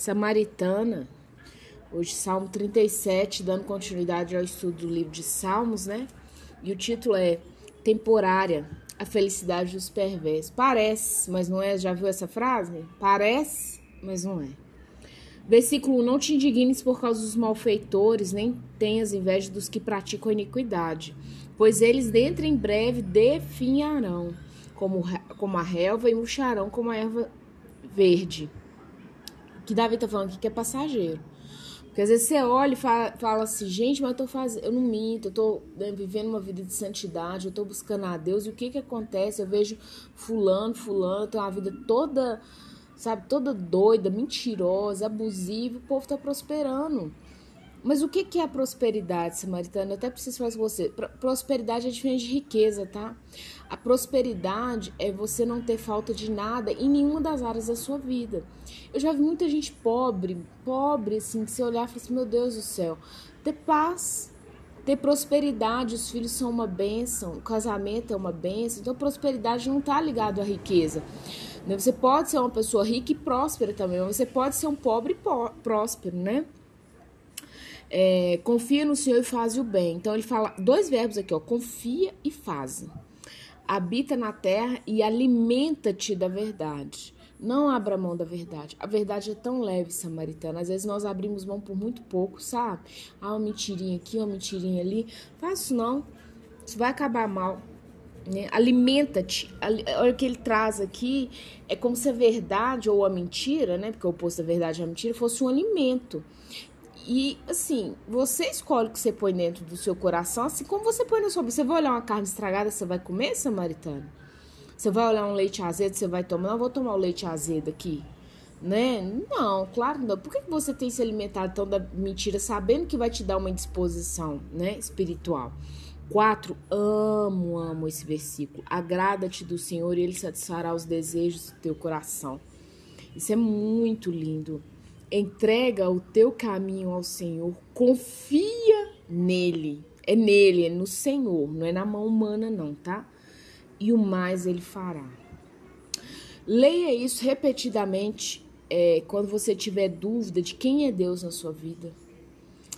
Samaritana. Hoje, Salmo 37, dando continuidade ao estudo do livro de Salmos, né? E o título é Temporária, a felicidade dos perversos. Parece, mas não é. Já viu essa frase? Parece, mas não é. Versículo 1: Não te indignes por causa dos malfeitores, nem tenhas inveja dos que praticam iniquidade, pois eles dentro em breve definharão, como, como a relva, e murcharão como a erva verde. Que Davi está falando aqui que é passageiro. Porque às vezes você olha e fala, fala assim, gente, mas eu tô fazendo, eu não minto, eu tô né, vivendo uma vida de santidade, eu tô buscando a Deus, e o que que acontece? Eu vejo fulano, fulano, tem uma vida toda sabe, toda doida, mentirosa, abusiva, o povo está prosperando. Mas o que, é a prosperidade, samaritana? Eu até preciso falar com você. Prosperidade é diferente de riqueza, tá? A prosperidade é você não ter falta de nada em nenhuma das áreas da sua vida. Eu já vi muita gente pobre, pobre, assim, que você olhar e falar assim, meu Deus do céu, ter paz, ter prosperidade, os filhos são uma bênção, o casamento é uma bênção, então prosperidade não está ligado à riqueza. Né? Você pode ser uma pessoa rica e próspera também, mas você pode ser um pobre e próspero, né? É, confia no Senhor e faz o bem. Então ele fala dois verbos aqui, ó, confia e faz. Habita na terra e alimenta-te da verdade. Não abra mão da verdade. A verdade é tão leve, samaritana. Às vezes nós abrimos mão por muito pouco, sabe? Ah, uma mentirinha aqui, uma mentirinha ali. Faço não. Isso vai acabar mal. Né? Alimenta-te. Olha o que ele traz aqui é como se a verdade ou a mentira, né? Porque o oposto da verdade é a mentira, fosse um alimento. E assim, você escolhe o que você põe dentro do seu coração, assim como você põe na sua. Você vai olhar uma carne estragada, você vai comer, samaritano? Você vai olhar um leite azedo, você vai tomar? Não, vou tomar o leite azedo aqui. Né? Não, claro não. Por que você tem se alimentado tão da mentira, sabendo que vai te dar uma indisposição né, espiritual? 4. Amo, amo esse versículo. Agrada-te do Senhor e Ele satisfará os desejos do teu coração. Isso é muito lindo. Entrega o teu caminho ao Senhor, confia nele. É nele, é no Senhor, não é na mão humana, não, tá? E o mais ele fará. Leia isso repetidamente é, quando você tiver dúvida de quem é Deus na sua vida.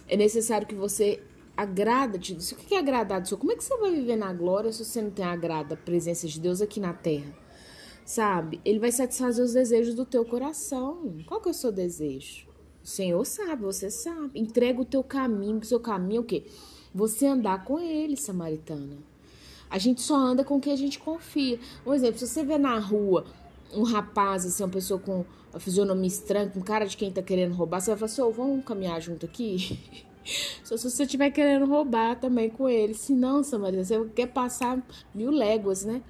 É necessário que você agrada-te. O que é agradar do Senhor? Como é que você vai viver na glória se você não tem agrada a presença de Deus aqui na terra? Sabe? Ele vai satisfazer os desejos do teu coração. Qual que é o seu desejo? O Senhor sabe, você sabe. Entrega o teu caminho, o seu caminho é o quê? Você andar com ele, samaritana. A gente só anda com quem a gente confia. Um exemplo, se você vê na rua um rapaz, assim, uma pessoa com a fisionomia estranha, com cara de quem tá querendo roubar, você vai falar assim, oh, vamos caminhar junto aqui? Só se você estiver querendo roubar também com ele. Se não, Samaria, você quer passar mil léguas, né?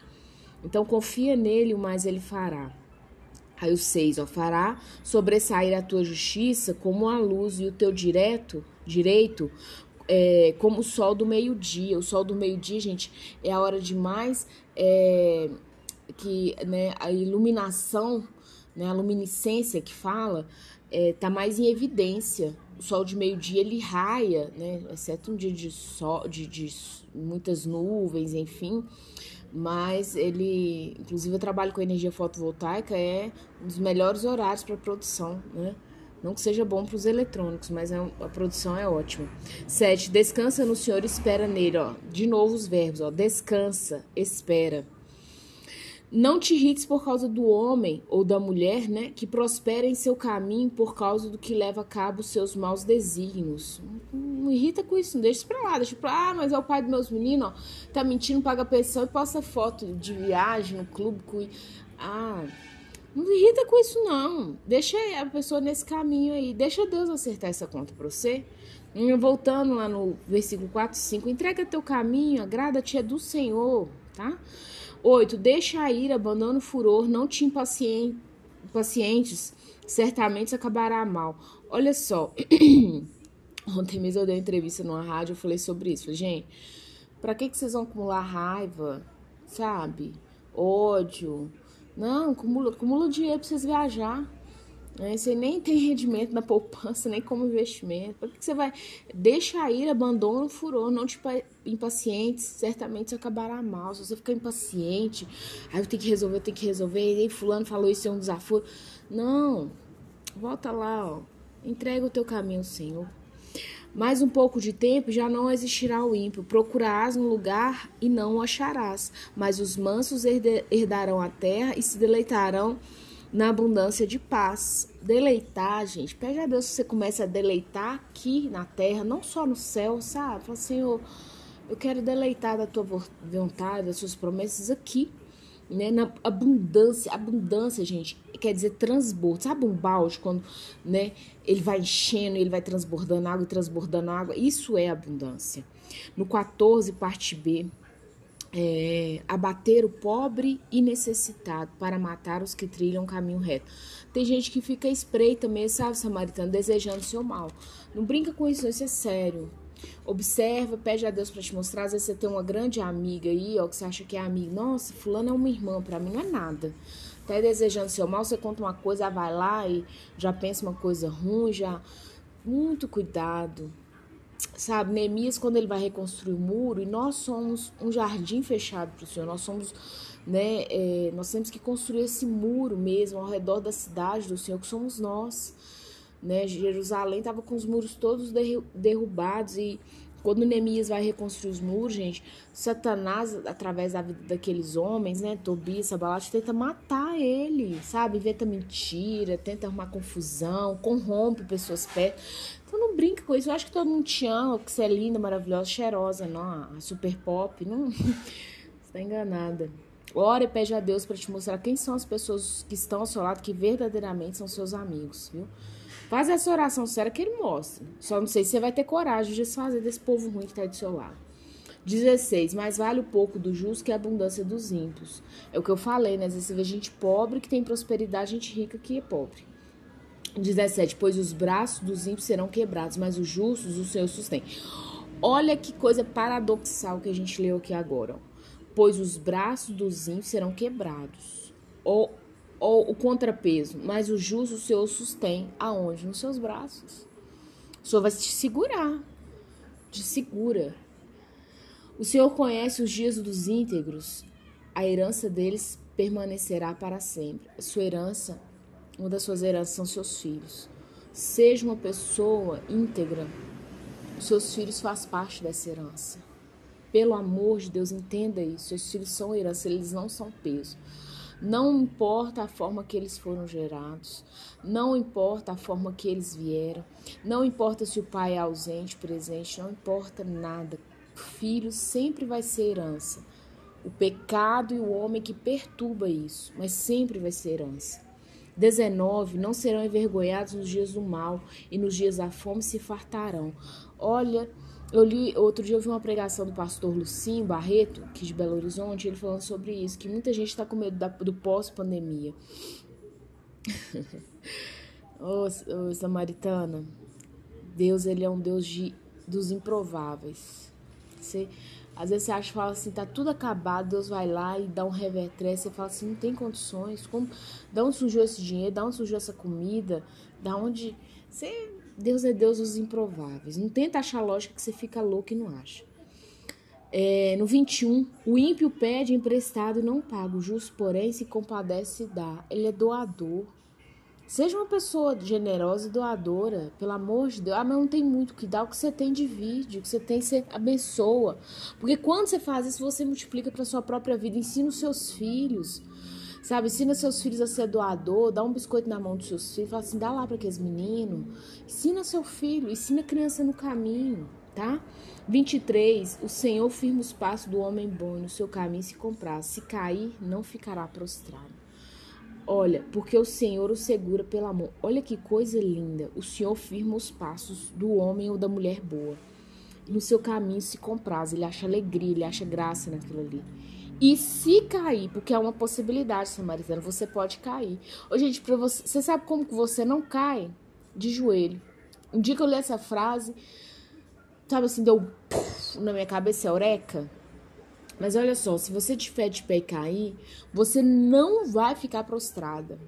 Então confia nele, o mais ele fará. Aí o 6, ó, fará sobressair a tua justiça como a luz e o teu direto, direito é, como o sol do meio-dia. O sol do meio-dia, gente, é a hora de mais é, que né, a iluminação, né, a luminescência que fala, é, tá mais em evidência o sol de meio-dia ele raia, né? Exceto um dia de sol, de, de muitas nuvens, enfim. Mas ele, inclusive, eu trabalho com energia fotovoltaica, é um dos melhores horários para produção, né? Não que seja bom para os eletrônicos, mas é, a produção é ótima. 7. Descansa no Senhor, espera nele, ó. De novo os verbos, ó. Descansa, espera. Não te irrites por causa do homem ou da mulher, né, que prospera em seu caminho por causa do que leva a cabo seus maus desígnios. Não irrita com isso, não deixa isso pra lá, deixa pra ah, mas é o pai dos meus meninos, ó, tá mentindo, paga pensão e posta foto de viagem no clube com... Ah, não irrita com isso não, deixa a pessoa nesse caminho aí, deixa Deus acertar essa conta pra você. Voltando lá no versículo 4 e 5, entrega teu caminho, agrada-te é do Senhor, tá? 8. Deixa a ira, abandona o furor, não te impacientes, certamente acabará mal. Olha só, ontem mesmo eu dei uma entrevista numa rádio, eu falei sobre isso. Falei, gente, pra que, que vocês vão acumular raiva, sabe? Ódio. Não, acumula, acumula dinheiro pra vocês viajar. Você nem tem rendimento na poupança, nem como investimento. Por que você vai. Deixa a ira, abandona o furor, não te impaciente, certamente você acabará mal. Se você ficar impaciente, aí eu tenho que resolver, eu tenho que resolver, e fulano falou isso é um desafio. Não. Volta lá, ó. Entrega o teu caminho Senhor. Mais um pouco de tempo já não existirá o ímpio. Procurarás um lugar e não o acharás. Mas os mansos herdarão a terra e se deleitarão na abundância de paz. Deleitar, gente, pede a Deus que você comece a deleitar aqui na terra, não só no céu, sabe? Fala, Senhor, eu quero deleitar da tua vontade, das suas promessas aqui né? Na abundância, abundância, gente, quer dizer transbordo. Sabe um balde quando, né, ele vai enchendo, ele vai transbordando água e transbordando água? Isso é abundância. No 14, parte B, é, abater o pobre e necessitado para matar os que trilham o caminho reto. Tem gente que fica espreita mesmo, sabe, samaritano, desejando seu mal. Não brinca com isso, isso é sério. Observa, pede a Deus para te mostrar. Às vezes você tem uma grande amiga aí, ó, que você acha que é amiga. Nossa, fulano é uma irmã, para mim não é nada. Até desejando seu mal, você conta uma coisa, vai lá e já pensa uma coisa ruim, já. Muito cuidado. Sabe, Neemias, quando ele vai reconstruir o muro, e nós somos um jardim fechado para o Senhor, nós somos, né, é, nós temos que construir esse muro mesmo ao redor da cidade do Senhor, que somos nós né? Jerusalém estava com os muros todos derrubados e quando Neemias vai reconstruir os muros, gente, Satanás, através da vida daqueles homens, né, Tobias, Sabalat, tenta matar ele, sabe? Inventa mentira, tenta arrumar confusão, corrompe pessoas perto. Então não brinca com isso. Eu acho que todo mundo te ama, que você é linda, maravilhosa, cheirosa, não? A super pop, não. você tá enganada. Ora e pede a Deus para te mostrar quem são as pessoas que estão ao seu lado, que verdadeiramente são seus amigos, viu? Faz essa oração séria que ele mostra. Só não sei se você vai ter coragem de desfazer desse povo ruim que está do seu lado. 16. Mais vale o pouco do justo que a abundância dos ímpios. É o que eu falei, né? Às vezes você vê gente pobre que tem prosperidade, gente rica que é pobre. 17. Pois os braços dos ímpios serão quebrados, mas os justos o Senhor sustém. Olha que coisa paradoxal que a gente leu aqui agora. Pois os braços dos ímpios serão quebrados. Ou ou o contrapeso, mas o justo o Senhor sustém aonde? Nos seus braços. O Senhor vai te segurar, te segura. O Senhor conhece os dias dos íntegros, a herança deles permanecerá para sempre. A sua herança, uma das suas heranças são seus filhos. Seja uma pessoa íntegra, seus filhos fazem parte dessa herança. Pelo amor de Deus, entenda isso. Seus filhos são herança, eles não são peso. Não importa a forma que eles foram gerados, não importa a forma que eles vieram, não importa se o pai é ausente, presente, não importa nada. Filho sempre vai ser herança. O pecado e o homem que perturba isso, mas sempre vai ser herança. 19. Não serão envergonhados nos dias do mal, e nos dias da fome se fartarão. Olha, eu li, outro dia eu vi uma pregação do pastor Lucinho Barreto, que de Belo Horizonte, ele falando sobre isso, que muita gente está com medo da, do pós-pandemia. ô, ô, Samaritana, Deus, ele é um Deus de, dos improváveis. Você, às vezes você acha, fala assim, tá tudo acabado, Deus vai lá e dá um revertré, você fala assim, não tem condições, como, da onde surgiu esse dinheiro, da onde surgiu essa comida, da onde... Você Deus é Deus dos improváveis. Não tenta achar lógica que você fica louco e não acha. É, no 21, o ímpio pede emprestado e não paga. O justo, porém, se compadece e dá. Ele é doador. Seja uma pessoa generosa e doadora, pelo amor de Deus. Ah, mas não tem muito que dar. O que você tem divide, o que você tem você abençoa. Porque quando você faz isso, você multiplica para sua própria vida. Ensina os seus filhos. Sabe, ensina seus filhos a ser doador, dá um biscoito na mão dos seus filhos, fala assim, dá lá para aqueles meninos. Ensina seu filho, ensina a criança no caminho, tá? 23. O Senhor firma os passos do homem bom no seu caminho se comprar. Se cair, não ficará prostrado. Olha, porque o Senhor o segura pela mão. Olha que coisa linda. O Senhor firma os passos do homem ou da mulher boa. No seu caminho se compraz. Ele acha alegria, ele acha graça naquilo ali. E se cair, porque é uma possibilidade, Samaritana, você pode cair. Ô, gente, pra você, você sabe como que você não cai? De joelho. Um dia que eu li essa frase, sabe assim, deu puff, na minha cabeça, eureka. Mas olha só, se você tiver de pé e cair, você não vai ficar prostrada.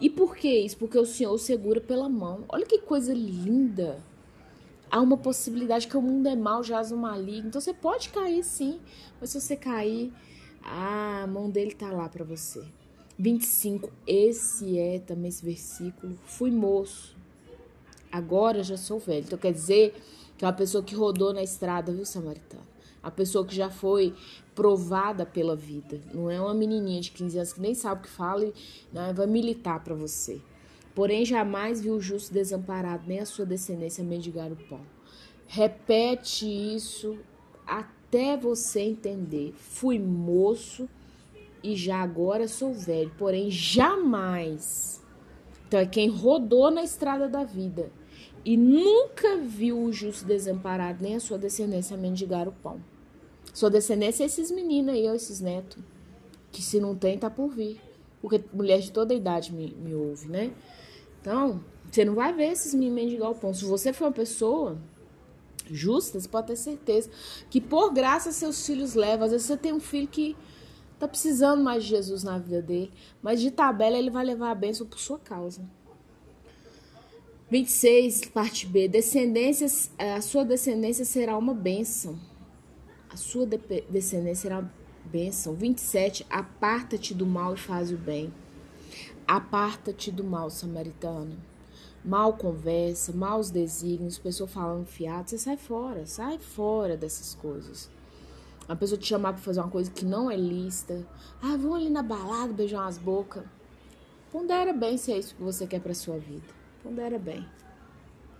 E por que isso? Porque o Senhor segura pela mão. Olha que coisa linda há uma possibilidade que o mundo é mal, jaz no maligno. Então você pode cair sim, mas se você cair, a mão dele tá lá para você. 25, esse é também esse versículo. Fui moço, agora já sou velho. Então quer dizer que é uma pessoa que rodou na estrada, viu, samaritano? A pessoa que já foi provada pela vida. Não é uma menininha de 15 anos que nem sabe o que fala e né, vai militar para você. Porém, jamais viu o justo desamparado, nem a sua descendência mendigar o pão. Repete isso até você entender. Fui moço e já agora sou velho, porém jamais. Então é quem rodou na estrada da vida e nunca viu o justo desamparado, nem a sua descendência mendigar o pão. Sua descendência é esses meninos aí, esses netos, que se não tem, tá por vir. Porque mulher de toda idade me, me ouve, né? Então, você não vai ver esses meninos mendigar o pão. Se você for uma pessoa justa, você pode ter certeza que por graça seus filhos levam. Às vezes você tem um filho que tá precisando mais de Jesus na vida dele, mas de tabela ele vai levar a bênção por sua causa. 26, parte B. Descendências, a sua descendência será uma bênção. A sua de descendência será uma bênção. 27, aparta-te do mal e faz o bem. Aparta-te do mal, samaritano. Mal conversa, maus desígnios, pessoa falando fiado, você sai fora, sai fora dessas coisas. A pessoa te chamar para fazer uma coisa que não é lista. Ah, vamos ali na balada beijar umas bocas. Pondera bem se é isso que você quer para sua vida. Pondera bem.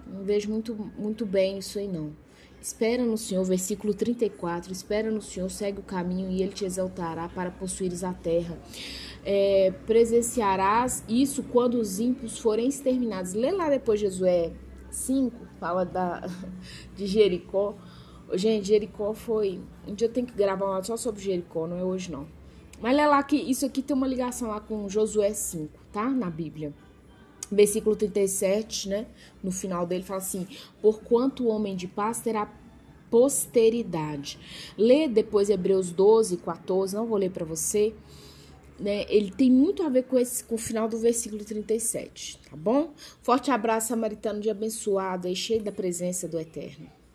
Não vejo muito, muito bem isso aí, não. Espera no Senhor, versículo 34. Espera no Senhor, segue o caminho e ele te exaltará para possuires a terra. É, presenciarás isso quando os ímpios forem exterminados. Lê lá depois Josué 5, fala da, de Jericó. Gente, Jericó foi. Um dia eu tenho que gravar uma só sobre Jericó, não é hoje não. Mas lê lá que isso aqui tem uma ligação lá com Josué 5, tá? Na Bíblia versículo 37, né? No final dele fala assim: Porquanto o homem de paz terá posteridade. Lê depois Hebreus 12, 14, não vou ler para você. Né? Ele tem muito a ver com, esse, com o final do versículo 37, tá bom? Forte abraço, samaritano de abençoado, aí cheio da presença do Eterno.